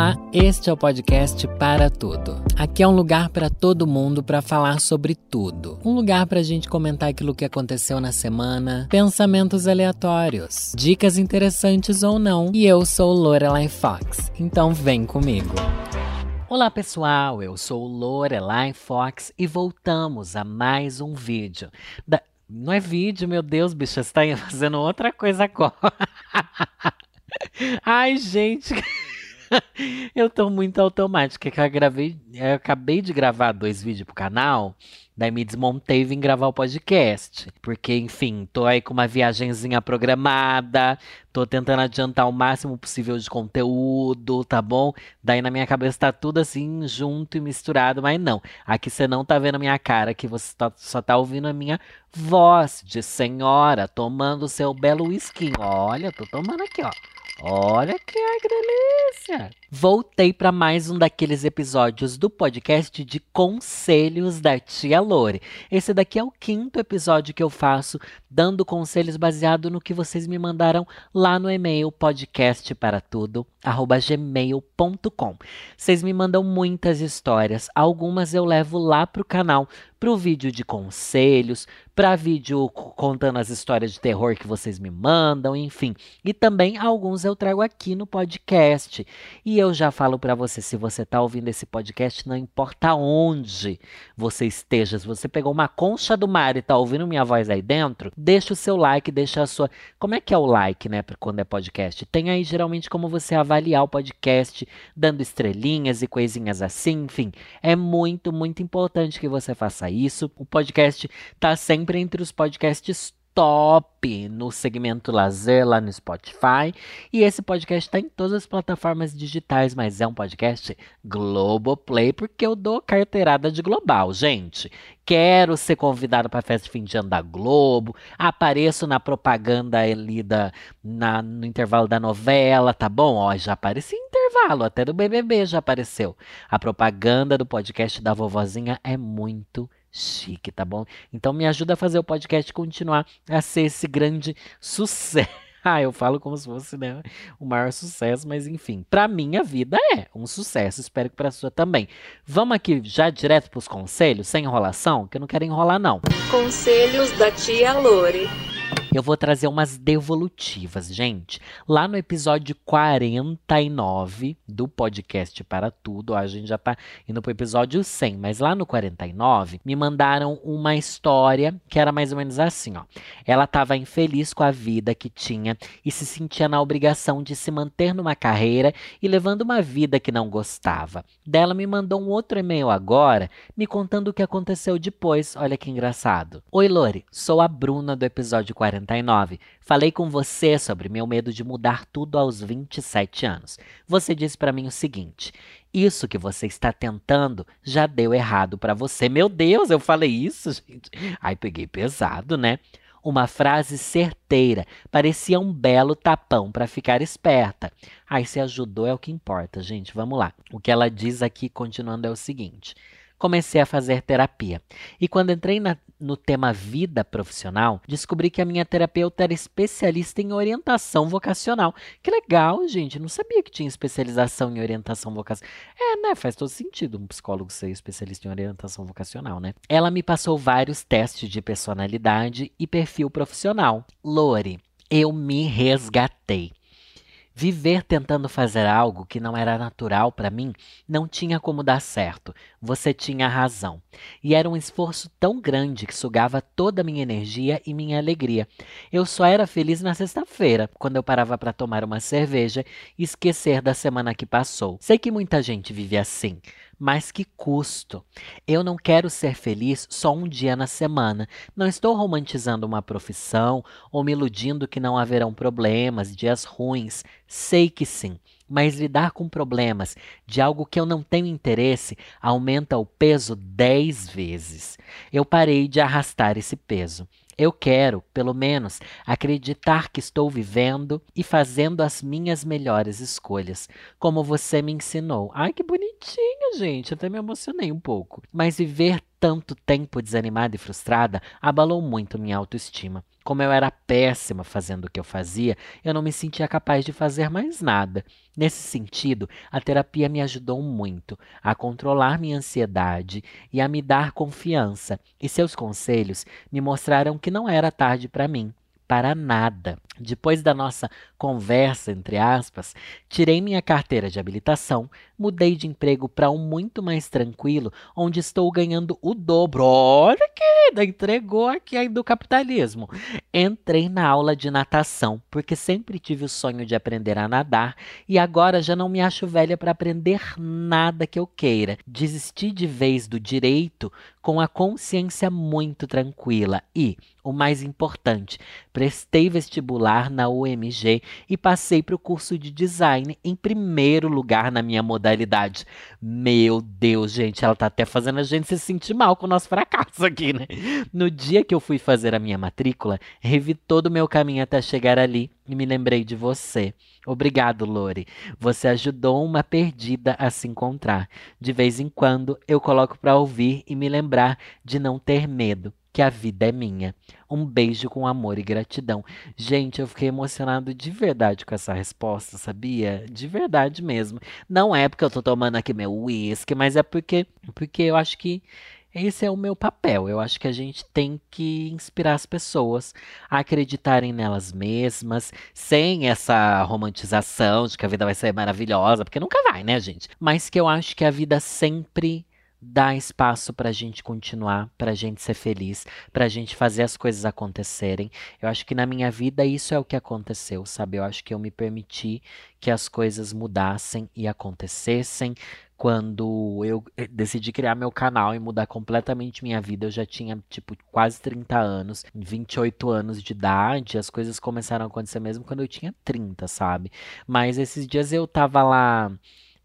Olá, este é o podcast Para Tudo. Aqui é um lugar para todo mundo para falar sobre tudo. Um lugar para a gente comentar aquilo que aconteceu na semana, pensamentos aleatórios, dicas interessantes ou não. E eu sou Lorelai Fox, então vem comigo. Olá pessoal, eu sou Lorelai Fox e voltamos a mais um vídeo. Da... Não é vídeo, meu Deus, bicho, você está fazendo outra coisa agora. Ai, gente. eu tô muito automática, que eu gravei, eu acabei de gravar dois vídeos pro canal, daí me desmontei e vim gravar o podcast. Porque, enfim, tô aí com uma viagenzinha programada, tô tentando adiantar o máximo possível de conteúdo, tá bom? Daí na minha cabeça tá tudo assim, junto e misturado, mas não. Aqui você não tá vendo a minha cara, aqui você tá, só tá ouvindo a minha voz de senhora tomando seu belo whisky. Olha, tô tomando aqui, ó. Olha que, delícia! Voltei para mais um daqueles episódios do podcast de Conselhos da Tia Lore. Esse daqui é o quinto episódio que eu faço, dando conselhos baseado no que vocês me mandaram lá no e-mail podcastparatudo@gmail.com. Vocês me mandam muitas histórias, algumas eu levo lá pro canal para o vídeo de conselhos, para vídeo contando as histórias de terror que vocês me mandam, enfim. E também alguns eu trago aqui no podcast. E eu já falo para você, se você está ouvindo esse podcast, não importa onde você esteja, se você pegou uma concha do mar e está ouvindo minha voz aí dentro, deixa o seu like, deixa a sua. Como é que é o like, né, quando é podcast? Tem aí geralmente como você avaliar o podcast, dando estrelinhas e coisinhas assim, enfim. É muito, muito importante que você faça isso. O podcast tá sempre entre os podcasts top no segmento lazer lá no Spotify. E esse podcast está em todas as plataformas digitais, mas é um podcast Globoplay, porque eu dou carteirada de global, gente. Quero ser convidado para a festa de fim de ano da Globo, apareço na propaganda ali da, na, no intervalo da novela, tá bom? Ó, já apareci em intervalo, até do BBB já apareceu. A propaganda do podcast da vovozinha é muito chique, tá bom? Então me ajuda a fazer o podcast continuar a ser esse grande sucesso. Ah, eu falo como se fosse né, o maior sucesso, mas enfim, para minha vida é um sucesso, espero que para sua também. Vamos aqui já direto para os conselhos, sem enrolação, que eu não quero enrolar não. Conselhos da tia Lore. Eu vou trazer umas devolutivas, gente. Lá no episódio 49 do podcast Para Tudo, a gente já tá indo pro episódio 100, mas lá no 49 me mandaram uma história que era mais ou menos assim, ó. Ela estava infeliz com a vida que tinha e se sentia na obrigação de se manter numa carreira e levando uma vida que não gostava. Dela me mandou um outro e-mail agora, me contando o que aconteceu depois. Olha que engraçado. Oi, Lore, sou a Bruna do episódio 49 49. Falei com você sobre meu medo de mudar tudo aos 27 anos. Você disse para mim o seguinte: isso que você está tentando já deu errado para você. Meu Deus, eu falei isso, gente. Ai, peguei pesado, né? Uma frase certeira, parecia um belo tapão para ficar esperta. Ai, se ajudou é o que importa, gente. Vamos lá. O que ela diz aqui, continuando, é o seguinte: comecei a fazer terapia. E quando entrei na, no tema vida profissional, descobri que a minha terapeuta era especialista em orientação vocacional. Que legal, gente. Não sabia que tinha especialização em orientação vocacional. É, né? Faz todo sentido um psicólogo ser especialista em orientação vocacional, né? Ela me passou vários testes de personalidade e perfil profissional. Lore, eu me resgatei. Viver tentando fazer algo que não era natural para mim não tinha como dar certo. Você tinha razão. E era um esforço tão grande que sugava toda a minha energia e minha alegria. Eu só era feliz na sexta-feira, quando eu parava para tomar uma cerveja e esquecer da semana que passou. Sei que muita gente vive assim. Mas que custo? Eu não quero ser feliz só um dia na semana. Não estou romantizando uma profissão ou me iludindo que não haverão problemas, dias ruins. Sei que sim. Mas lidar com problemas de algo que eu não tenho interesse aumenta o peso dez vezes. Eu parei de arrastar esse peso. Eu quero, pelo menos, acreditar que estou vivendo e fazendo as minhas melhores escolhas, como você me ensinou. Ai, que bonitinha, gente. Até me emocionei um pouco. Mas viver tanto tempo desanimada e frustrada abalou muito minha autoestima. Como eu era péssima fazendo o que eu fazia, eu não me sentia capaz de fazer mais nada. Nesse sentido, a terapia me ajudou muito a controlar minha ansiedade e a me dar confiança, e seus conselhos me mostraram que não era tarde para mim para nada. Depois da nossa conversa, entre aspas, tirei minha carteira de habilitação, mudei de emprego para um muito mais tranquilo, onde estou ganhando o dobro. Olha, querida, entregou aqui aí do capitalismo. Entrei na aula de natação, porque sempre tive o sonho de aprender a nadar e agora já não me acho velha para aprender nada que eu queira. Desisti de vez do direito com a consciência muito tranquila e, o mais importante, prestei vestibular na UMG e passei para o curso de design em primeiro lugar na minha modalidade. Meu Deus, gente, ela tá até fazendo a gente se sentir mal com o nosso fracasso aqui, né? No dia que eu fui fazer a minha matrícula, revi todo o meu caminho até chegar ali e me lembrei de você. Obrigado, Lore. Você ajudou uma perdida a se encontrar. De vez em quando eu coloco para ouvir e me lembrar de não ter medo, que a vida é minha. Um beijo com amor e gratidão. Gente, eu fiquei emocionado de verdade com essa resposta, sabia? De verdade mesmo. Não é porque eu tô tomando aqui meu uísque, mas é porque, porque eu acho que esse é o meu papel. Eu acho que a gente tem que inspirar as pessoas a acreditarem nelas mesmas, sem essa romantização de que a vida vai ser maravilhosa, porque nunca vai, né, gente? Mas que eu acho que a vida sempre dá espaço para a gente continuar, para a gente ser feliz, para a gente fazer as coisas acontecerem. Eu acho que na minha vida isso é o que aconteceu, sabe? Eu acho que eu me permiti que as coisas mudassem e acontecessem. Quando eu eh, decidi criar meu canal e mudar completamente minha vida, eu já tinha, tipo, quase 30 anos, 28 anos de idade, as coisas começaram a acontecer mesmo quando eu tinha 30, sabe? Mas esses dias eu tava lá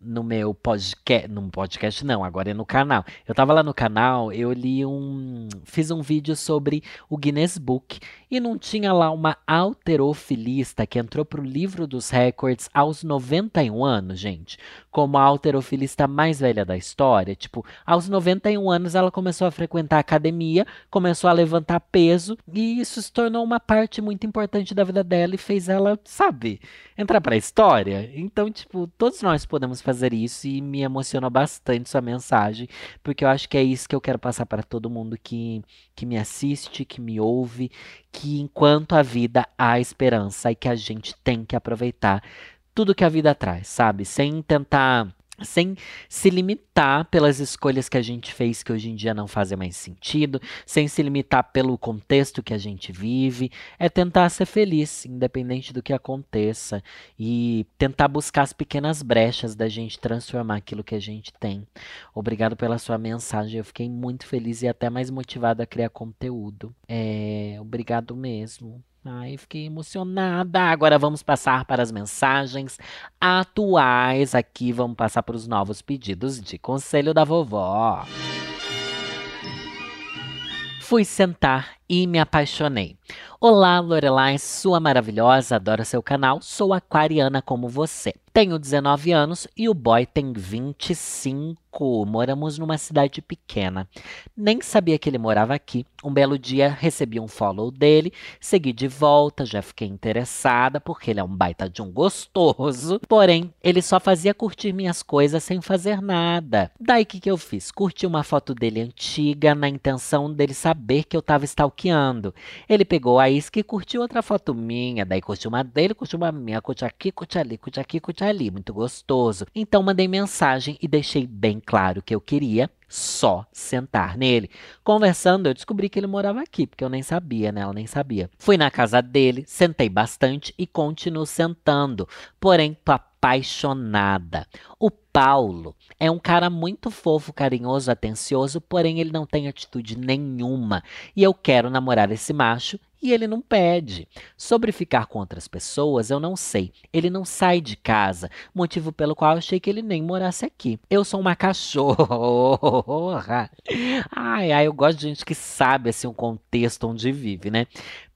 no meu podcast, no podcast não, agora é no canal. Eu tava lá no canal, eu li um, fiz um vídeo sobre o Guinness Book e não tinha lá uma alterofilista que entrou pro livro dos recordes aos 91 anos, gente, como a alterofilista mais velha da história, tipo, aos 91 anos ela começou a frequentar a academia, começou a levantar peso e isso se tornou uma parte muito importante da vida dela e fez ela, sabe, entrar para a história. Então, tipo, todos nós podemos fazer fazer isso e me emociona bastante sua mensagem, porque eu acho que é isso que eu quero passar para todo mundo que, que me assiste, que me ouve, que enquanto a vida há esperança e que a gente tem que aproveitar tudo que a vida traz, sabe? Sem tentar sem se limitar pelas escolhas que a gente fez que hoje em dia não fazem mais sentido, sem se limitar pelo contexto que a gente vive, é tentar ser feliz, independente do que aconteça, e tentar buscar as pequenas brechas da gente transformar aquilo que a gente tem. Obrigado pela sua mensagem, eu fiquei muito feliz e até mais motivado a criar conteúdo. É, obrigado mesmo. Ai, fiquei emocionada. Agora vamos passar para as mensagens atuais. Aqui vamos passar para os novos pedidos de conselho da vovó. Fui sentar e me apaixonei. Olá, Lorelai, sua maravilhosa, adoro seu canal, sou aquariana como você. Tenho 19 anos e o boy tem 25. Moramos numa cidade pequena. Nem sabia que ele morava aqui. Um belo dia recebi um follow dele, segui de volta, já fiquei interessada porque ele é um baita de um gostoso. Porém, ele só fazia curtir minhas coisas sem fazer nada. Daí que que eu fiz? Curti uma foto dele antiga na intenção dele saber que eu tava stalkeando. Ele pegou a isca e curtiu outra foto minha, daí curtiu uma dele, curtiu uma minha, curte aqui, curte ali, curte aqui, curte ali, muito gostoso. Então mandei mensagem e deixei bem claro que eu queria só sentar nele. Conversando, eu descobri que ele morava aqui, porque eu nem sabia, né? Ela nem sabia. Fui na casa dele, sentei bastante e continuo sentando. Porém, tô apaixonada. O Paulo é um cara muito fofo, carinhoso, atencioso, porém ele não tem atitude nenhuma. E eu quero namorar esse macho e ele não pede. Sobre ficar com outras pessoas, eu não sei. Ele não sai de casa, motivo pelo qual achei que ele nem morasse aqui. Eu sou uma cachorra. Ai, ai, eu gosto de gente que sabe assim o contexto onde vive, né?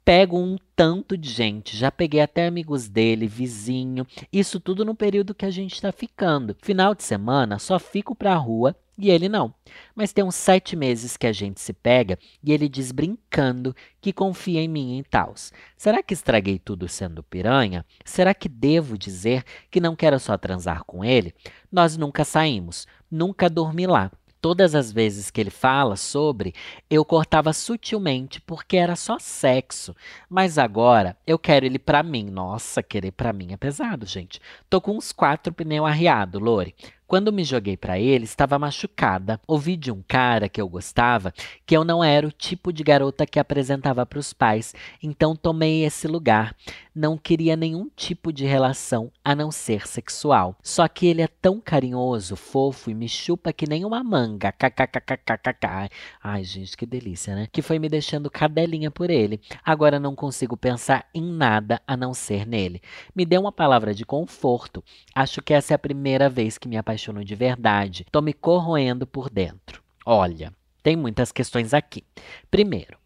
pego um tanto de gente. Já peguei até amigos dele, vizinho. Isso tudo no período que a gente está ficando. Final de semana, só fico pra rua e ele não. Mas tem uns sete meses que a gente se pega e ele diz brincando que confia em mim em tals. Será que estraguei tudo sendo piranha? Será que devo dizer que não quero só transar com ele? Nós nunca saímos, nunca dormi lá. Todas as vezes que ele fala sobre, eu cortava sutilmente porque era só sexo. Mas agora eu quero ele pra mim. Nossa, querer pra mim é pesado, gente. Tô com uns quatro pneus arriados, Lore. Quando me joguei para ele, estava machucada. Ouvi de um cara que eu gostava que eu não era o tipo de garota que apresentava para os pais, então tomei esse lugar. Não queria nenhum tipo de relação a não ser sexual. Só que ele é tão carinhoso, fofo e me chupa que nem uma manga. KKKKKK. Ai, gente, que delícia, né? Que foi me deixando cadelinha por ele. Agora não consigo pensar em nada a não ser nele. Me deu uma palavra de conforto. Acho que essa é a primeira vez que me apaixonei apaixono de verdade. Tô me corroendo por dentro. Olha, tem muitas questões aqui. Primeiro,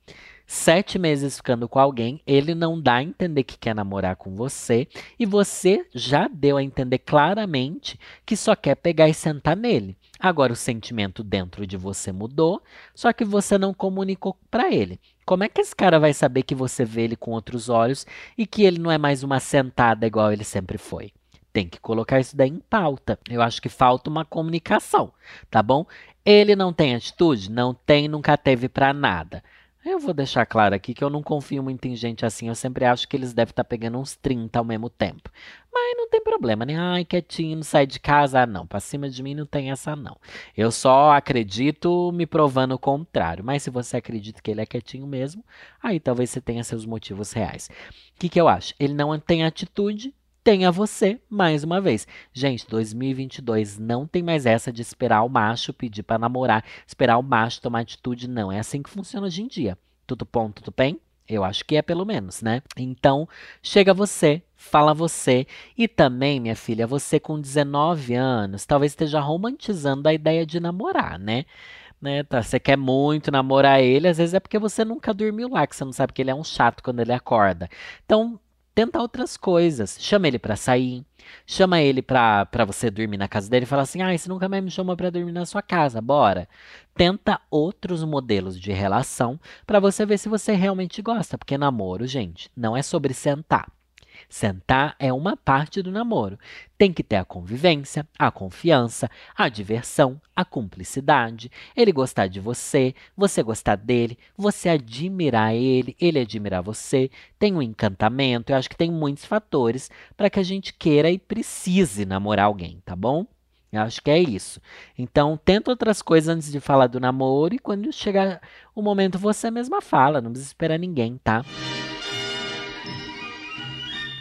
sete meses ficando com alguém, ele não dá a entender que quer namorar com você e você já deu a entender claramente que só quer pegar e sentar nele. Agora o sentimento dentro de você mudou, só que você não comunicou para ele. Como é que esse cara vai saber que você vê ele com outros olhos e que ele não é mais uma sentada igual ele sempre foi? Tem que colocar isso daí em pauta. Eu acho que falta uma comunicação, tá bom? Ele não tem atitude? Não tem, nunca teve para nada. Eu vou deixar claro aqui que eu não confio muito em gente assim. Eu sempre acho que eles devem estar tá pegando uns 30 ao mesmo tempo. Mas não tem problema, né? Ai, quietinho, não sai de casa. Ah, não, pra cima de mim não tem essa, não. Eu só acredito me provando o contrário. Mas se você acredita que ele é quietinho mesmo, aí talvez você tenha seus motivos reais. O que, que eu acho? Ele não tem atitude, tenha você mais uma vez. Gente, 2022 não tem mais essa de esperar o macho pedir para namorar, esperar o macho tomar atitude, não. É assim que funciona hoje em dia. Tudo bom, tudo bem? Eu acho que é pelo menos, né? Então, chega você, fala você. E também, minha filha, você com 19 anos, talvez esteja romantizando a ideia de namorar, né? Né, tá, você quer muito namorar ele, às vezes é porque você nunca dormiu lá, que você não sabe que ele é um chato quando ele acorda. Então, Tenta outras coisas. Chama ele para sair. Chama ele pra, pra você dormir na casa dele e fala assim: ah, você nunca mais me chamou para dormir na sua casa, bora. Tenta outros modelos de relação para você ver se você realmente gosta. Porque namoro, gente, não é sobre sentar. Sentar é uma parte do namoro. Tem que ter a convivência, a confiança, a diversão, a cumplicidade, ele gostar de você, você gostar dele, você admirar ele, ele admirar você. Tem um encantamento. Eu acho que tem muitos fatores para que a gente queira e precise namorar alguém, tá bom? Eu acho que é isso. Então, tenta outras coisas antes de falar do namoro e quando chegar o momento você mesma fala, não precisa esperar ninguém, tá?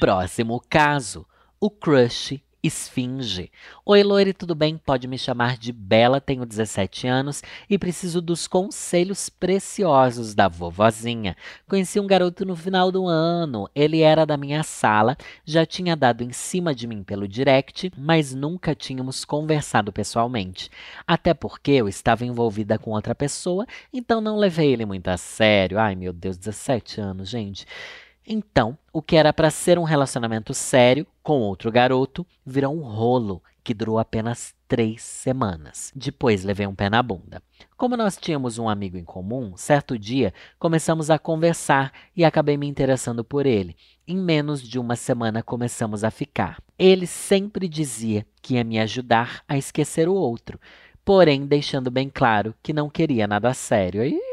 Próximo caso: o crush esfinge. Oi, Lore, tudo bem? Pode me chamar de Bela, tenho 17 anos e preciso dos conselhos preciosos da vovozinha. Conheci um garoto no final do ano, ele era da minha sala, já tinha dado em cima de mim pelo direct, mas nunca tínhamos conversado pessoalmente. Até porque eu estava envolvida com outra pessoa, então não levei ele muito a sério. Ai, meu Deus, 17 anos, gente. Então, o que era para ser um relacionamento sério com outro garoto virou um rolo que durou apenas três semanas. Depois levei um pé na bunda. Como nós tínhamos um amigo em comum, certo dia começamos a conversar e acabei me interessando por ele. Em menos de uma semana começamos a ficar. Ele sempre dizia que ia me ajudar a esquecer o outro, porém deixando bem claro que não queria nada sério. E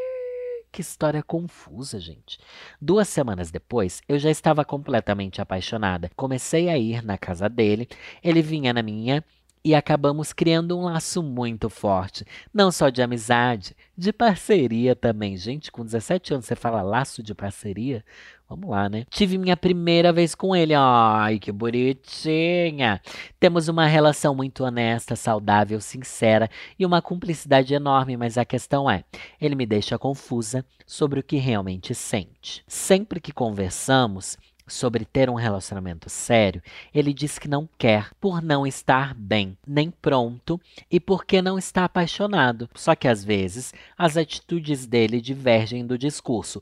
que história confusa, gente. Duas semanas depois, eu já estava completamente apaixonada. Comecei a ir na casa dele, ele vinha na minha e acabamos criando um laço muito forte. Não só de amizade, de parceria também. Gente, com 17 anos você fala laço de parceria? Vamos lá, né? Tive minha primeira vez com ele. Ai, que bonitinha. Temos uma relação muito honesta, saudável, sincera e uma cumplicidade enorme, mas a questão é, ele me deixa confusa sobre o que realmente sente. Sempre que conversamos, sobre ter um relacionamento sério, ele diz que não quer por não estar bem, nem pronto e porque não está apaixonado. Só que às vezes as atitudes dele divergem do discurso.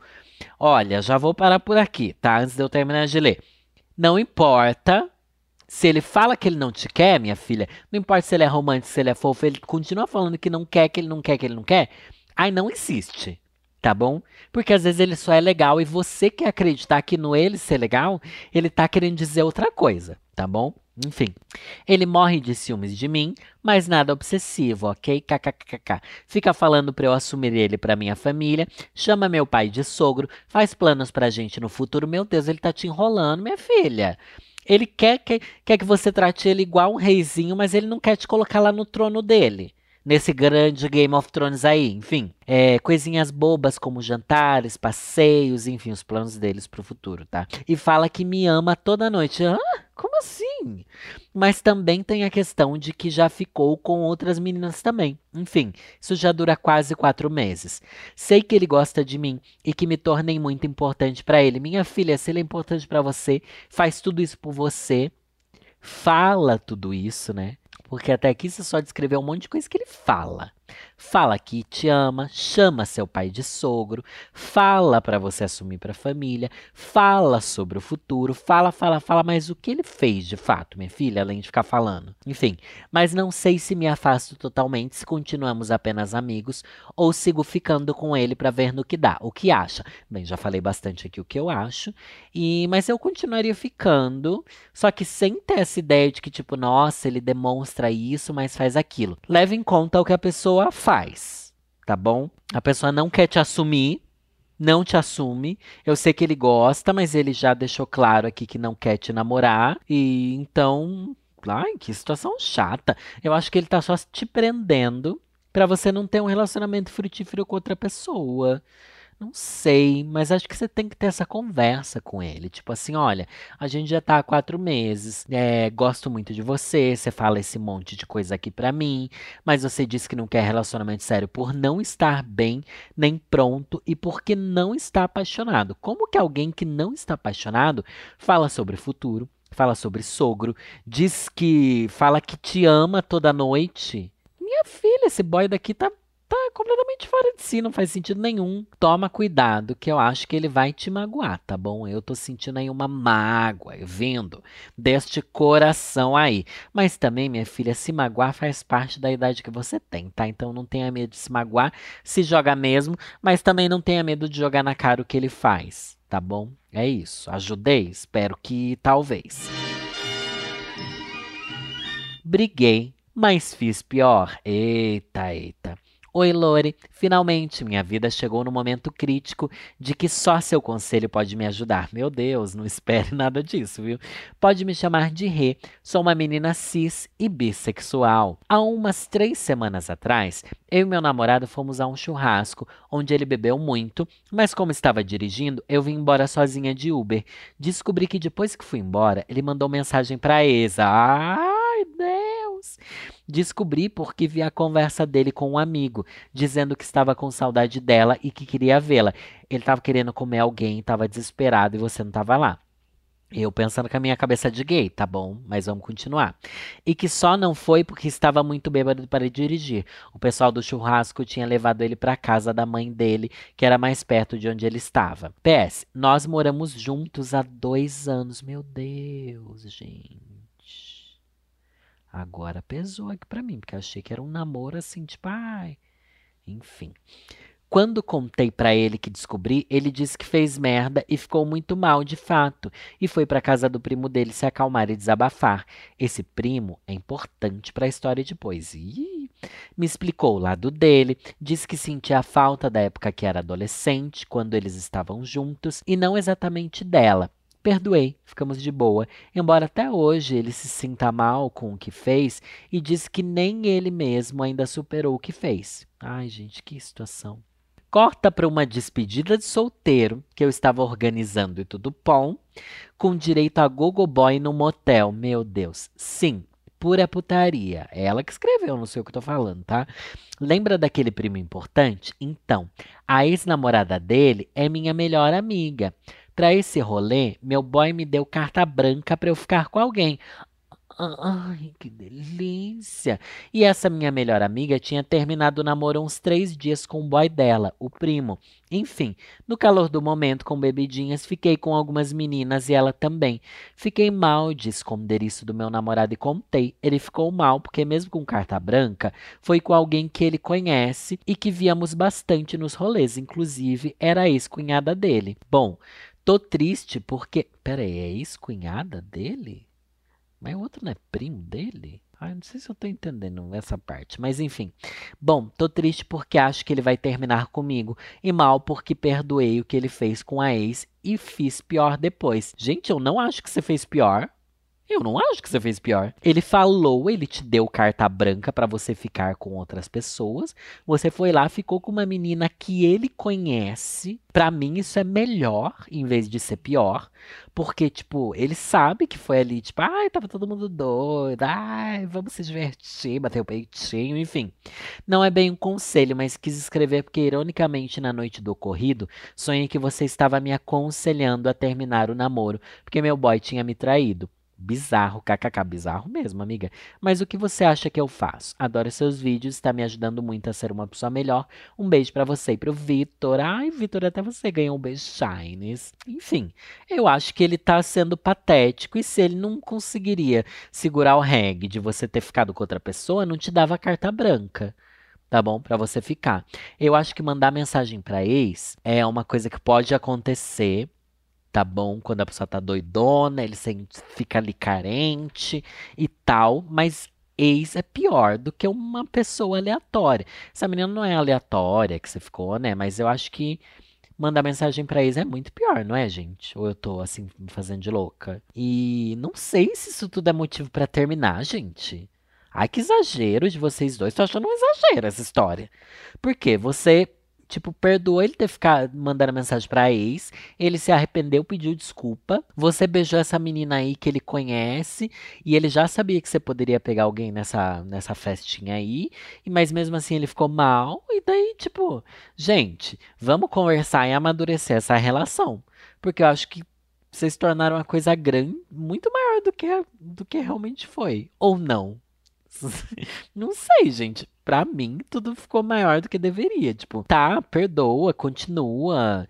Olha, já vou parar por aqui, tá? Antes de eu terminar de ler. Não importa Se ele fala que ele não te quer, minha filha, não importa se ele é romântico, se ele é fofo, ele continua falando que não quer, que ele não quer, que ele não quer, aí não insiste tá bom? Porque às vezes ele só é legal e você quer acreditar que no ele ser legal, ele tá querendo dizer outra coisa, tá bom? Enfim, ele morre de ciúmes de mim, mas nada obsessivo, ok? KKKK. Fica falando pra eu assumir ele pra minha família, chama meu pai de sogro, faz planos pra gente no futuro. Meu Deus, ele tá te enrolando, minha filha. Ele quer que, quer que você trate ele igual um reizinho, mas ele não quer te colocar lá no trono dele nesse grande Game of Thrones aí. Enfim, é, coisinhas bobas como jantares, passeios, enfim, os planos deles pro futuro, tá? E fala que me ama toda noite. Ah, como assim? Mas também tem a questão de que já ficou com outras meninas também. Enfim, isso já dura quase quatro meses. Sei que ele gosta de mim e que me tornei muito importante para ele. Minha filha, se ele é importante para você, faz tudo isso por você. Fala tudo isso, né? Porque até aqui você só descreveu um monte de coisa que ele fala. Fala que te ama, chama seu pai de sogro, fala para você assumir para a família, fala sobre o futuro, fala, fala, fala, mas o que ele fez de fato, minha filha, além de ficar falando? Enfim, mas não sei se me afasto totalmente, se continuamos apenas amigos ou sigo ficando com ele para ver no que dá. O que acha? Bem, já falei bastante aqui o que eu acho, e mas eu continuaria ficando, só que sem ter essa ideia de que tipo, nossa, ele demonstra isso, mas faz aquilo. Leve em conta o que a pessoa faz, tá bom? A pessoa não quer te assumir, não te assume. Eu sei que ele gosta, mas ele já deixou claro aqui que não quer te namorar. E então, ai, que situação chata. Eu acho que ele tá só te prendendo para você não ter um relacionamento frutífero com outra pessoa. Não sei, mas acho que você tem que ter essa conversa com ele. Tipo assim, olha, a gente já tá há quatro meses, é, gosto muito de você, você fala esse monte de coisa aqui pra mim, mas você disse que não quer relacionamento sério por não estar bem, nem pronto e porque não está apaixonado. Como que alguém que não está apaixonado fala sobre futuro, fala sobre sogro, diz que fala que te ama toda noite? Minha filha, esse boy daqui tá tá completamente fora de si, não faz sentido nenhum. Toma cuidado, que eu acho que ele vai te magoar, tá bom? Eu tô sentindo aí uma mágoa, vendo deste coração aí. Mas também, minha filha, se magoar faz parte da idade que você tem, tá? Então não tenha medo de se magoar, se joga mesmo, mas também não tenha medo de jogar na cara o que ele faz, tá bom? É isso. Ajudei? Espero que talvez. Briguei, mas fiz pior. Eita, eita. Oi, Lore. Finalmente, minha vida chegou no momento crítico de que só seu conselho pode me ajudar. Meu Deus, não espere nada disso, viu? Pode me chamar de Rê. Sou uma menina cis e bissexual. Há umas três semanas atrás, eu e meu namorado fomos a um churrasco onde ele bebeu muito, mas como estava dirigindo, eu vim embora sozinha de Uber. Descobri que depois que fui embora, ele mandou mensagem para a exa. Ai, Deus! Descobri porque vi a conversa dele com um amigo, dizendo que estava com saudade dela e que queria vê-la. Ele estava querendo comer alguém, estava desesperado e você não estava lá. Eu pensando com a minha cabeça de gay, tá bom, mas vamos continuar. E que só não foi porque estava muito bêbado para dirigir. O pessoal do churrasco tinha levado ele para casa da mãe dele, que era mais perto de onde ele estava. PS, nós moramos juntos há dois anos. Meu Deus, gente. Agora pesou aqui pra mim, porque achei que era um namoro assim, tipo, ai. Enfim. Quando contei para ele que descobri, ele disse que fez merda e ficou muito mal de fato, e foi para casa do primo dele se acalmar e desabafar. Esse primo é importante para a história depois. Me explicou o lado dele, disse que sentia a falta da época que era adolescente, quando eles estavam juntos, e não exatamente dela. Perdoei, ficamos de boa, embora até hoje ele se sinta mal com o que fez e diz que nem ele mesmo ainda superou o que fez. Ai, gente, que situação. Corta para uma despedida de solteiro que eu estava organizando e tudo bom, com direito a gogo boy no motel. Meu Deus, sim, pura putaria. É ela que escreveu, não sei o que eu tô falando, tá? Lembra daquele primo importante? Então, a ex-namorada dele é minha melhor amiga. Para esse rolê, meu boy me deu carta branca para eu ficar com alguém. Ai, que delícia! E essa minha melhor amiga tinha terminado o namoro uns três dias com o boy dela, o primo. Enfim, no calor do momento, com bebidinhas, fiquei com algumas meninas e ela também. Fiquei mal de esconder isso do meu namorado e contei. Ele ficou mal porque, mesmo com carta branca, foi com alguém que ele conhece e que víamos bastante nos rolês. Inclusive, era a ex-cunhada dele. Bom, tô triste porque. Peraí, é ex-cunhada dele? Mas o outro não é primo dele? Ai, não sei se eu tô entendendo essa parte, mas enfim. Bom, tô triste porque acho que ele vai terminar comigo e mal porque perdoei o que ele fez com a ex e fiz pior depois. Gente, eu não acho que você fez pior. Eu não acho que você fez pior. Ele falou, ele te deu carta branca para você ficar com outras pessoas. Você foi lá, ficou com uma menina que ele conhece. Para mim isso é melhor em vez de ser pior, porque tipo, ele sabe que foi ali, tipo, ai, tava todo mundo doido. Ai, vamos se divertir, bater o peitinho, enfim. Não é bem um conselho, mas quis escrever porque ironicamente na noite do ocorrido, sonhei que você estava me aconselhando a terminar o namoro, porque meu boy tinha me traído. Bizarro, kkk, bizarro mesmo, amiga. Mas o que você acha que eu faço? Adoro seus vídeos, está me ajudando muito a ser uma pessoa melhor. Um beijo para você e pro Vitor. Ai, Vitor, até você ganhou um beijo shines. Enfim, eu acho que ele tá sendo patético e se ele não conseguiria segurar o reggae de você ter ficado com outra pessoa, não te dava carta branca tá bom? Para você ficar. Eu acho que mandar mensagem para ex é uma coisa que pode acontecer, tá bom? Quando a pessoa tá doidona, ele fica ali carente e tal, mas ex é pior do que uma pessoa aleatória. Essa menina não é aleatória que você ficou, né? Mas eu acho que mandar mensagem para ex é muito pior, não é, gente? Ou eu tô assim me fazendo de louca? E não sei se isso tudo é motivo para terminar, gente. Ai, que exagero de vocês dois. Tô achando um exagero essa história. Porque você tipo, perdoou ele ter ficado mandando mensagem pra ex. Ele se arrependeu, pediu desculpa. Você beijou essa menina aí que ele conhece. E ele já sabia que você poderia pegar alguém nessa, nessa festinha aí. Mas mesmo assim ele ficou mal. E daí, tipo, gente, vamos conversar e amadurecer essa relação. Porque eu acho que vocês tornaram uma coisa grande, muito maior do que, do que realmente foi. Ou não. Não sei, gente. Pra mim, tudo ficou maior do que deveria. Tipo, tá, perdoa, continua,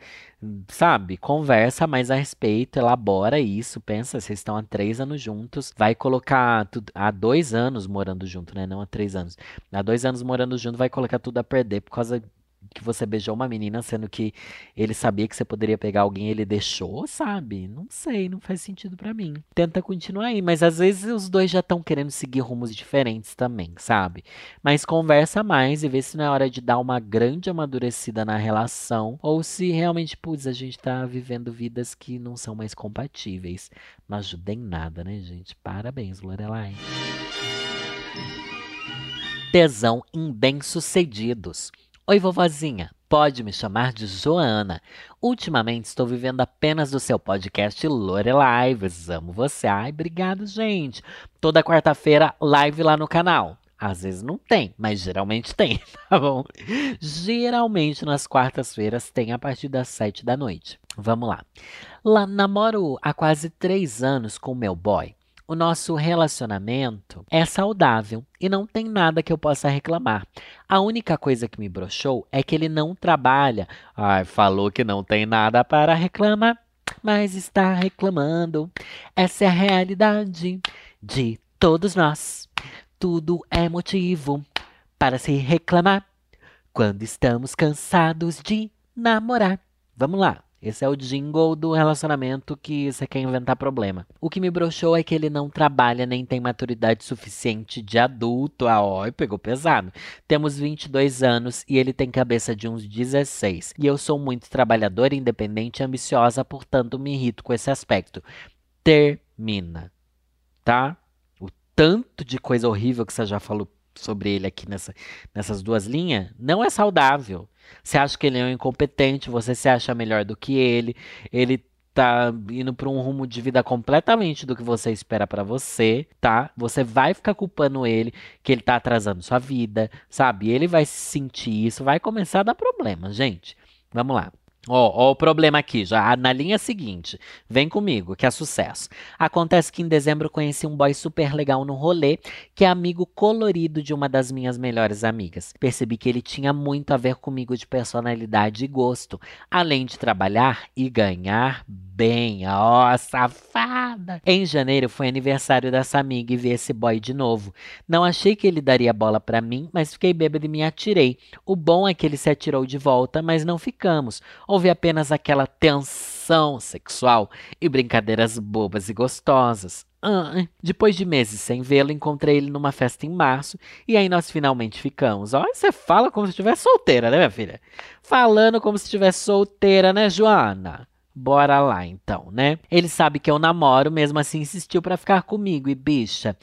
sabe? Conversa mais a respeito, elabora isso. Pensa, vocês estão há três anos juntos. Vai colocar tudo. Há dois anos morando junto, né? Não há três anos. Há dois anos morando junto, vai colocar tudo a perder por causa que você beijou uma menina, sendo que ele sabia que você poderia pegar alguém ele deixou, sabe? Não sei, não faz sentido para mim. Tenta continuar aí, mas às vezes os dois já estão querendo seguir rumos diferentes também, sabe? Mas conversa mais e vê se não é hora de dar uma grande amadurecida na relação ou se realmente, putz, a gente tá vivendo vidas que não são mais compatíveis. Não ajuda em nada, né, gente? Parabéns, Lorelai. Tesão em bem-sucedidos. Oi, vovozinha. Pode me chamar de Joana. Ultimamente estou vivendo apenas do seu podcast Lorelai. Amo você. Ai, obrigado, gente. Toda quarta-feira, live lá no canal. Às vezes não tem, mas geralmente tem, tá bom? Geralmente nas quartas-feiras tem a partir das sete da noite. Vamos lá. Lá namoro há quase três anos com meu boy o nosso relacionamento é saudável e não tem nada que eu possa reclamar. A única coisa que me broxou é que ele não trabalha. Ai, falou que não tem nada para reclamar, mas está reclamando. Essa é a realidade de todos nós. Tudo é motivo para se reclamar quando estamos cansados de namorar. Vamos lá. Esse é o jingle do relacionamento que você quer inventar problema. O que me broxou é que ele não trabalha nem tem maturidade suficiente de adulto. Ah, ó, pegou pesado. Temos 22 anos e ele tem cabeça de uns 16. E eu sou muito trabalhadora, independente e ambiciosa, portanto me irrito com esse aspecto. Termina. Tá? O tanto de coisa horrível que você já falou sobre ele aqui nessa, nessas duas linhas não é saudável. Você acha que ele é um incompetente, você se acha melhor do que ele, ele tá indo para um rumo de vida completamente do que você espera para você, tá? Você vai ficar culpando ele que ele tá atrasando sua vida, sabe? Ele vai sentir isso, vai começar a dar problema, gente. Vamos lá. Ó, o problema aqui, já na linha seguinte. Vem comigo, que é sucesso. Acontece que em dezembro conheci um boy super legal no rolê, que é amigo colorido de uma das minhas melhores amigas. Percebi que ele tinha muito a ver comigo de personalidade e gosto, além de trabalhar e ganhar bem. Ó, safada! Em janeiro foi aniversário dessa amiga e vi esse boy de novo. Não achei que ele daria bola pra mim, mas fiquei bêbado e me atirei. O bom é que ele se atirou de volta, mas não ficamos. Houve apenas aquela tensão sexual e brincadeiras bobas e gostosas. Ah, depois de meses sem vê-lo, encontrei ele numa festa em março e aí nós finalmente ficamos. Olha, você fala como se estivesse solteira, né, minha filha? Falando como se estivesse solteira, né, Joana? Bora lá então, né? Ele sabe que eu namoro, mesmo assim insistiu para ficar comigo e bicha,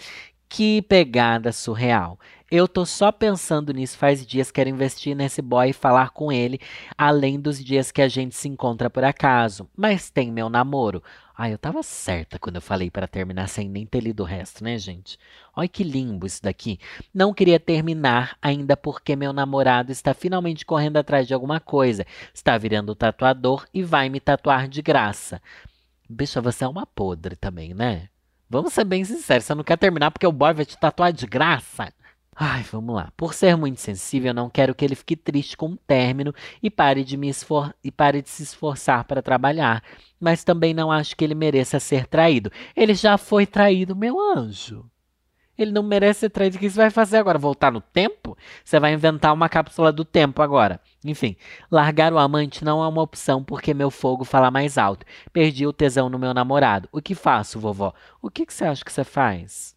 que pegada surreal. Eu tô só pensando nisso faz dias, quero investir nesse boy e falar com ele, além dos dias que a gente se encontra por acaso. Mas tem meu namoro. Ah, eu tava certa quando eu falei para terminar sem nem ter lido o resto, né, gente? Olha que limbo isso daqui. Não queria terminar ainda porque meu namorado está finalmente correndo atrás de alguma coisa. Está virando tatuador e vai me tatuar de graça. Bicha, você é uma podre também, né? Vamos ser bem sinceros, você não quer terminar porque o boy vai te tatuar de graça? Ai, vamos lá. Por ser muito sensível, não quero que ele fique triste com o término e pare de me esfor e pare de se esforçar para trabalhar. Mas também não acho que ele mereça ser traído. Ele já foi traído, meu anjo. Ele não merece ser traído. O que você vai fazer agora? Voltar no tempo? Você vai inventar uma cápsula do tempo agora. Enfim, largar o amante não é uma opção porque meu fogo fala mais alto. Perdi o tesão no meu namorado. O que faço, vovó? O que, que você acha que você faz?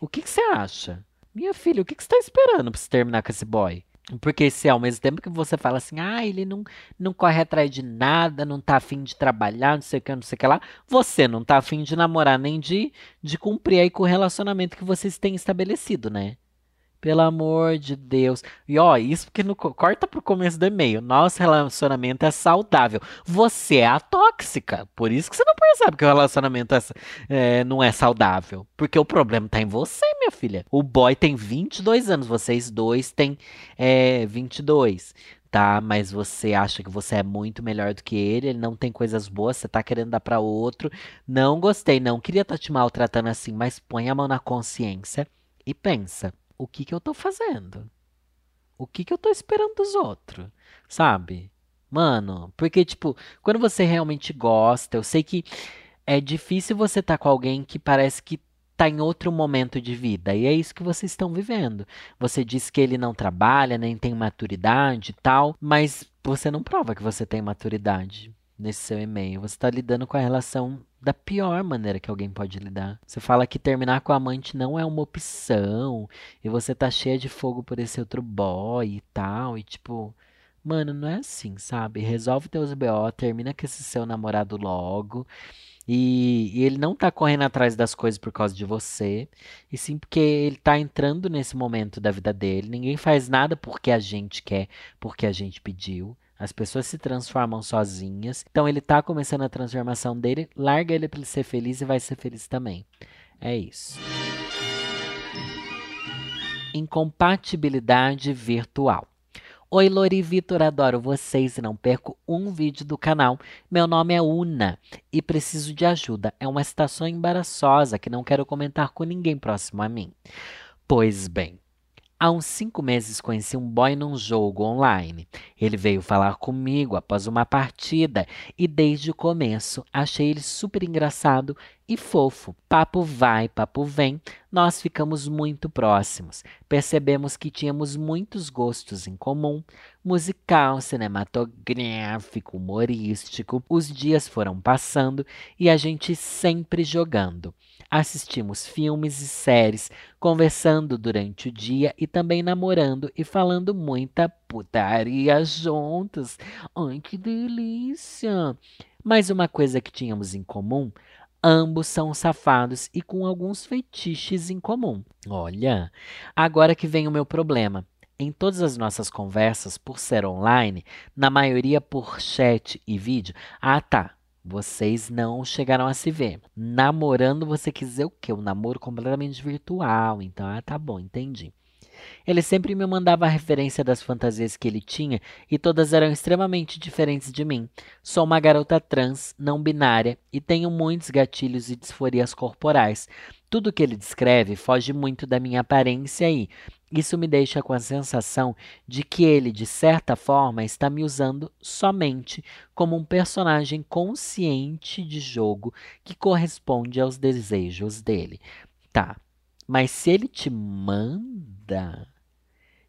O que, que você acha? Minha filha, o que, que você tá esperando pra você terminar com esse boy? Porque se ao mesmo tempo que você fala assim, ah, ele não, não corre atrás de nada, não tá afim de trabalhar, não sei o que, não sei o que lá, você não tá afim de namorar nem de, de cumprir aí com o relacionamento que vocês têm estabelecido, né? Pelo amor de Deus. E ó, isso porque no, corta pro começo do e-mail. Nosso relacionamento é saudável. Você é a tóxica. Por isso que você não percebe que o relacionamento é, é, não é saudável. Porque o problema tá em você, minha filha. O boy tem 22 anos. Vocês dois têm é, 22 tá? Mas você acha que você é muito melhor do que ele, ele não tem coisas boas, você tá querendo dar para outro. Não gostei, não queria estar tá te maltratando assim, mas põe a mão na consciência e pensa o que que eu tô fazendo? O que que eu tô esperando dos outros? Sabe? Mano, porque, tipo, quando você realmente gosta, eu sei que é difícil você estar tá com alguém que parece que tá em outro momento de vida. E é isso que vocês estão vivendo. Você diz que ele não trabalha, nem tem maturidade e tal, mas você não prova que você tem maturidade nesse seu e-mail. Você está lidando com a relação da pior maneira que alguém pode lidar. Você fala que terminar com a amante não é uma opção, e você tá cheia de fogo por esse outro boy e tal, e tipo, mano, não é assim, sabe? Resolve teus BO, termina com esse seu namorado logo. E, e, ele não tá correndo atrás das coisas por causa de você, e sim porque ele tá entrando nesse momento da vida dele. Ninguém faz nada porque a gente quer, porque a gente pediu. As pessoas se transformam sozinhas. Então ele está começando a transformação dele. Larga ele para ele ser feliz e vai ser feliz também. É isso. Incompatibilidade virtual. Oi, Lori e Vitor, adoro vocês e não perco um vídeo do canal. Meu nome é Una e preciso de ajuda. É uma situação embaraçosa que não quero comentar com ninguém próximo a mim. Pois bem, Há uns cinco meses conheci um boy num jogo online. Ele veio falar comigo após uma partida e desde o começo achei ele super engraçado e fofo. Papo vai, papo vem, nós ficamos muito próximos. Percebemos que tínhamos muitos gostos em comum: musical, cinematográfico, humorístico. Os dias foram passando e a gente sempre jogando. Assistimos filmes e séries, conversando durante o dia e também namorando e falando muita putaria juntos. Ai, que delícia! Mas uma coisa que tínhamos em comum Ambos são safados e com alguns feitiços em comum. Olha, agora que vem o meu problema. Em todas as nossas conversas, por ser online, na maioria por chat e vídeo, ah tá, vocês não chegaram a se ver. Namorando, você quer dizer o quê? Um namoro completamente virtual. Então, ah, tá bom, entendi. Ele sempre me mandava a referência das fantasias que ele tinha e todas eram extremamente diferentes de mim. Sou uma garota trans, não binária e tenho muitos gatilhos e disforias corporais. Tudo que ele descreve foge muito da minha aparência e isso me deixa com a sensação de que ele, de certa forma, está me usando somente como um personagem consciente de jogo que corresponde aos desejos dele. Tá, mas se ele te manda.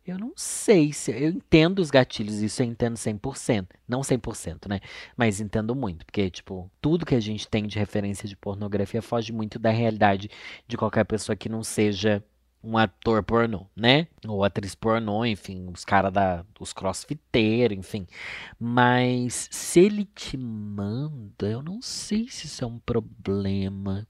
Eu não sei se. Eu entendo os gatilhos, isso eu entendo 100%. Não 100%, né? Mas entendo muito. Porque, tipo, tudo que a gente tem de referência de pornografia foge muito da realidade de qualquer pessoa que não seja um ator pornô, né? Ou atriz pornô, enfim, os caras da os crossfiteiros, enfim. Mas se ele te manda, eu não sei se isso é um problema.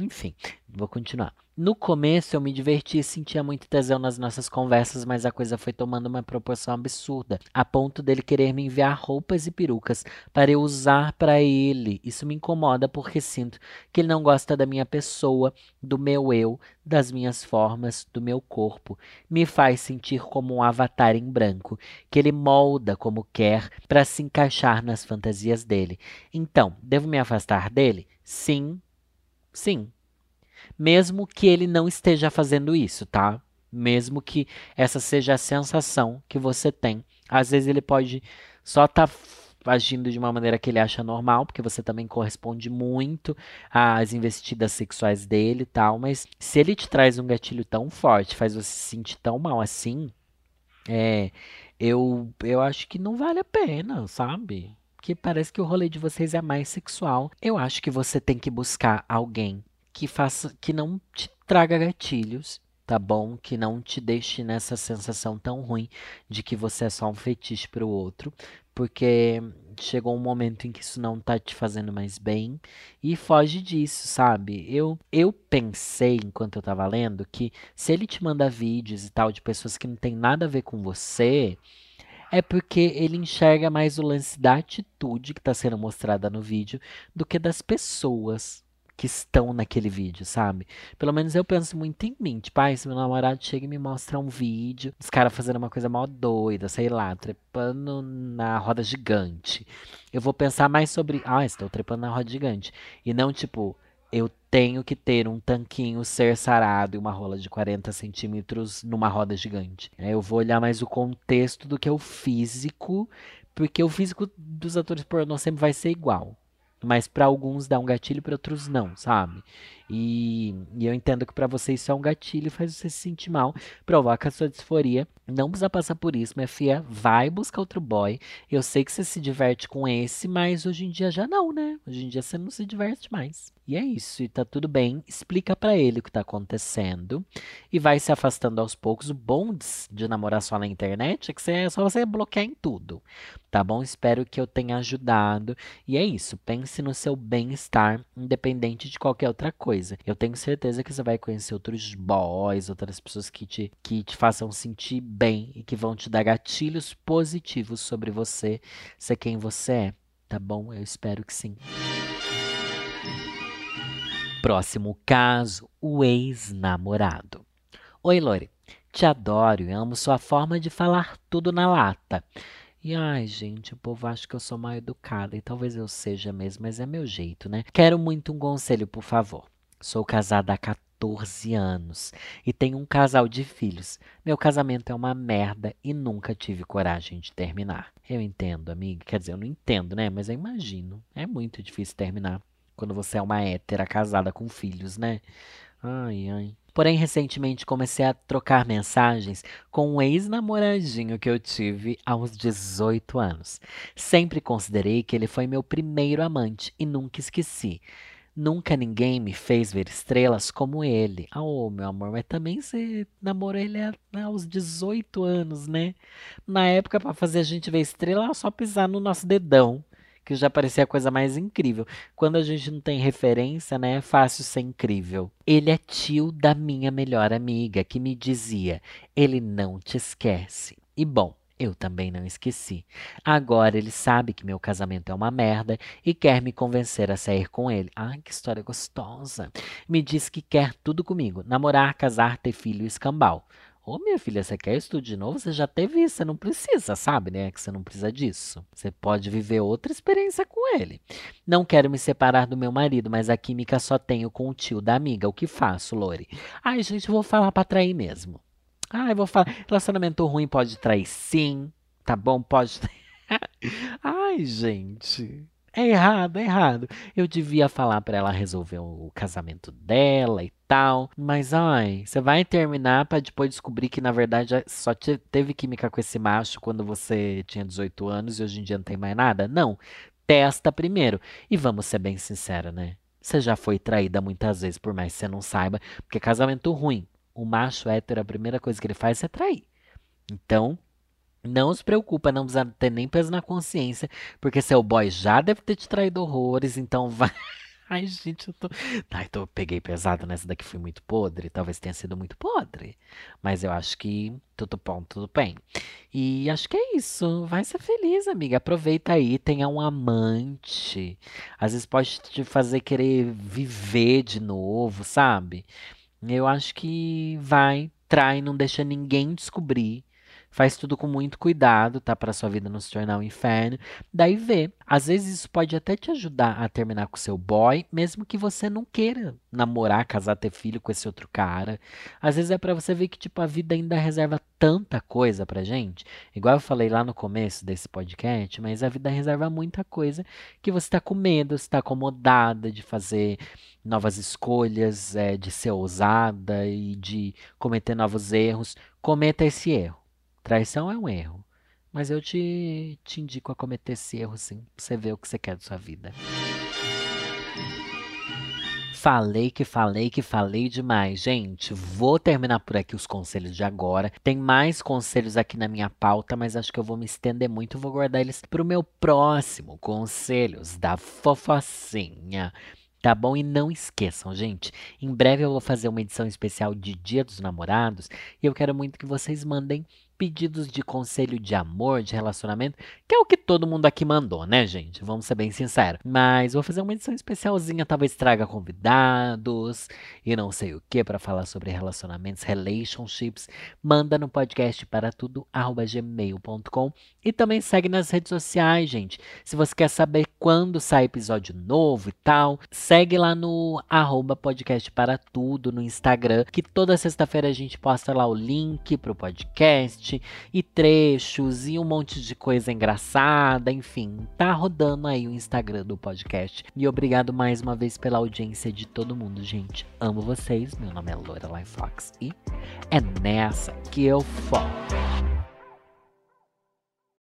Enfim, vou continuar. No começo eu me divertia e sentia muito tesão nas nossas conversas, mas a coisa foi tomando uma proporção absurda, a ponto dele querer me enviar roupas e perucas para eu usar para ele. Isso me incomoda porque sinto que ele não gosta da minha pessoa, do meu eu, das minhas formas, do meu corpo. Me faz sentir como um avatar em branco, que ele molda como quer para se encaixar nas fantasias dele. Então, devo me afastar dele? Sim. Sim mesmo que ele não esteja fazendo isso, tá? Mesmo que essa seja a sensação que você tem. Às vezes ele pode só estar tá agindo de uma maneira que ele acha normal, porque você também corresponde muito às investidas sexuais dele e tal, mas se ele te traz um gatilho tão forte, faz você se sentir tão mal assim, é, eu, eu acho que não vale a pena, sabe? Que parece que o rolê de vocês é mais sexual. Eu acho que você tem que buscar alguém que faça que não te traga gatilhos, tá bom? Que não te deixe nessa sensação tão ruim de que você é só um fetiche para o outro, porque chegou um momento em que isso não tá te fazendo mais bem e foge disso, sabe? Eu eu pensei enquanto eu tava lendo que se ele te manda vídeos e tal de pessoas que não tem nada a ver com você, é porque ele enxerga mais o lance da atitude que está sendo mostrada no vídeo do que das pessoas que estão naquele vídeo, sabe? Pelo menos eu penso muito em mim. Tipo, ah, se meu namorado chega e me mostra um vídeo, os caras fazendo uma coisa mal doida, sei lá, trepando na roda gigante. Eu vou pensar mais sobre, ah, estou trepando na roda gigante. E não, tipo, eu tenho que ter um tanquinho ser sarado e uma rola de 40 centímetros numa roda gigante. Eu vou olhar mais o contexto do que o físico, porque o físico dos atores pornô sempre vai ser igual. Mas para alguns dá um gatilho, para outros não, sabe? E, e eu entendo que para você isso é um gatilho, faz você se sentir mal, provoca a sua disforia. Não precisa passar por isso, minha filha. Vai buscar outro boy. Eu sei que você se diverte com esse, mas hoje em dia já não, né? Hoje em dia você não se diverte mais. E é isso, e tá tudo bem. Explica para ele o que tá acontecendo e vai se afastando aos poucos. O bom de namorar só na internet é que você, é só você bloquear em tudo, tá bom? Espero que eu tenha ajudado. E é isso, pense no seu bem-estar, independente de qualquer outra coisa. Eu tenho certeza que você vai conhecer outros boys, outras pessoas que te, que te façam sentir bem e que vão te dar gatilhos positivos sobre você, ser quem você é, tá bom? Eu espero que sim. Próximo caso, o ex-namorado. Oi, Lore. Te adoro e amo sua forma de falar tudo na lata. E ai, gente, o povo acha que eu sou mal educada e talvez eu seja mesmo, mas é meu jeito, né? Quero muito um conselho, por favor. Sou casada há 14 anos e tenho um casal de filhos. Meu casamento é uma merda e nunca tive coragem de terminar. Eu entendo, amiga. Quer dizer, eu não entendo, né? Mas eu imagino. É muito difícil terminar. Quando você é uma hétera casada com filhos, né? Ai, ai. Porém, recentemente comecei a trocar mensagens com um ex-namoradinho que eu tive aos 18 anos. Sempre considerei que ele foi meu primeiro amante e nunca esqueci. Nunca ninguém me fez ver estrelas como ele. Ah, oh, meu amor, mas também você namorou ele aos 18 anos, né? Na época, para fazer a gente ver estrela, era só pisar no nosso dedão que já parecia a coisa mais incrível. Quando a gente não tem referência, né, é fácil ser incrível. Ele é tio da minha melhor amiga, que me dizia: ele não te esquece. E bom, eu também não esqueci. Agora ele sabe que meu casamento é uma merda e quer me convencer a sair com ele. Ai, que história gostosa. Me diz que quer tudo comigo: namorar, casar, ter filho e escambau. Ô, minha filha, você quer isso de novo? Você já teve isso, você não precisa, sabe, né? Que você não precisa disso. Você pode viver outra experiência com ele. Não quero me separar do meu marido, mas a química só tenho com o tio da amiga. O que faço, Lore? Ai, gente, vou falar pra trair mesmo. Ai, vou falar. Relacionamento ruim pode trair sim. Tá bom? Pode. Ai, gente. É errado, é errado. Eu devia falar pra ela resolver o casamento dela e tal. Mas, ai, você vai terminar pra depois descobrir que, na verdade, só te- teve química com esse macho quando você tinha 18 anos e hoje em dia não tem mais nada? Não. Testa primeiro. E vamos ser bem sinceros, né? Você já foi traída muitas vezes, por mais que você não saiba. Porque casamento ruim, o macho hétero, a primeira coisa que ele faz é trair. Então. Não se preocupa, não precisa ter nem peso na consciência, porque seu boy já deve ter te traído horrores, então vai. Ai, gente, eu tô. Ai, tô... peguei pesado nessa daqui, fui muito podre. Talvez tenha sido muito podre. Mas eu acho que tudo bom, tudo bem. E acho que é isso. Vai ser feliz, amiga. Aproveita aí, tenha um amante. Às vezes pode te fazer querer viver de novo, sabe? Eu acho que vai, trai, não deixa ninguém descobrir. Faz tudo com muito cuidado, tá? Pra sua vida não se tornar um inferno. Daí vê. Às vezes isso pode até te ajudar a terminar com seu boy, mesmo que você não queira namorar, casar, ter filho com esse outro cara. Às vezes é pra você ver que, tipo, a vida ainda reserva tanta coisa pra gente. Igual eu falei lá no começo desse podcast, mas a vida reserva muita coisa que você tá com medo, você tá acomodada de fazer novas escolhas, é, de ser ousada e de cometer novos erros. Cometa esse erro. Traição é um erro. Mas eu te, te indico a cometer esse erro, sim. Pra você ver o que você quer da sua vida. Falei que falei que falei demais, gente. Vou terminar por aqui os conselhos de agora. Tem mais conselhos aqui na minha pauta, mas acho que eu vou me estender muito. Vou guardar eles pro meu próximo conselhos da fofocinha. Tá bom? E não esqueçam, gente. Em breve eu vou fazer uma edição especial de Dia dos Namorados e eu quero muito que vocês mandem pedidos de conselho de amor, de relacionamento, que é o que todo mundo aqui mandou, né, gente? Vamos ser bem sinceros. Mas vou fazer uma edição especialzinha, talvez traga convidados e não sei o que para falar sobre relacionamentos, relationships. Manda no podcast para tudo gmail.com e também segue nas redes sociais, gente. Se você quer saber quando sai episódio novo e tal, segue lá no arroba podcast para tudo no Instagram, que toda sexta-feira a gente posta lá o link pro podcast e trechos e um monte de coisa engraçada, enfim, tá rodando aí o Instagram do podcast. E obrigado mais uma vez pela audiência de todo mundo, gente. Amo vocês. Meu nome é Lorelai Fox e é nessa que eu foco.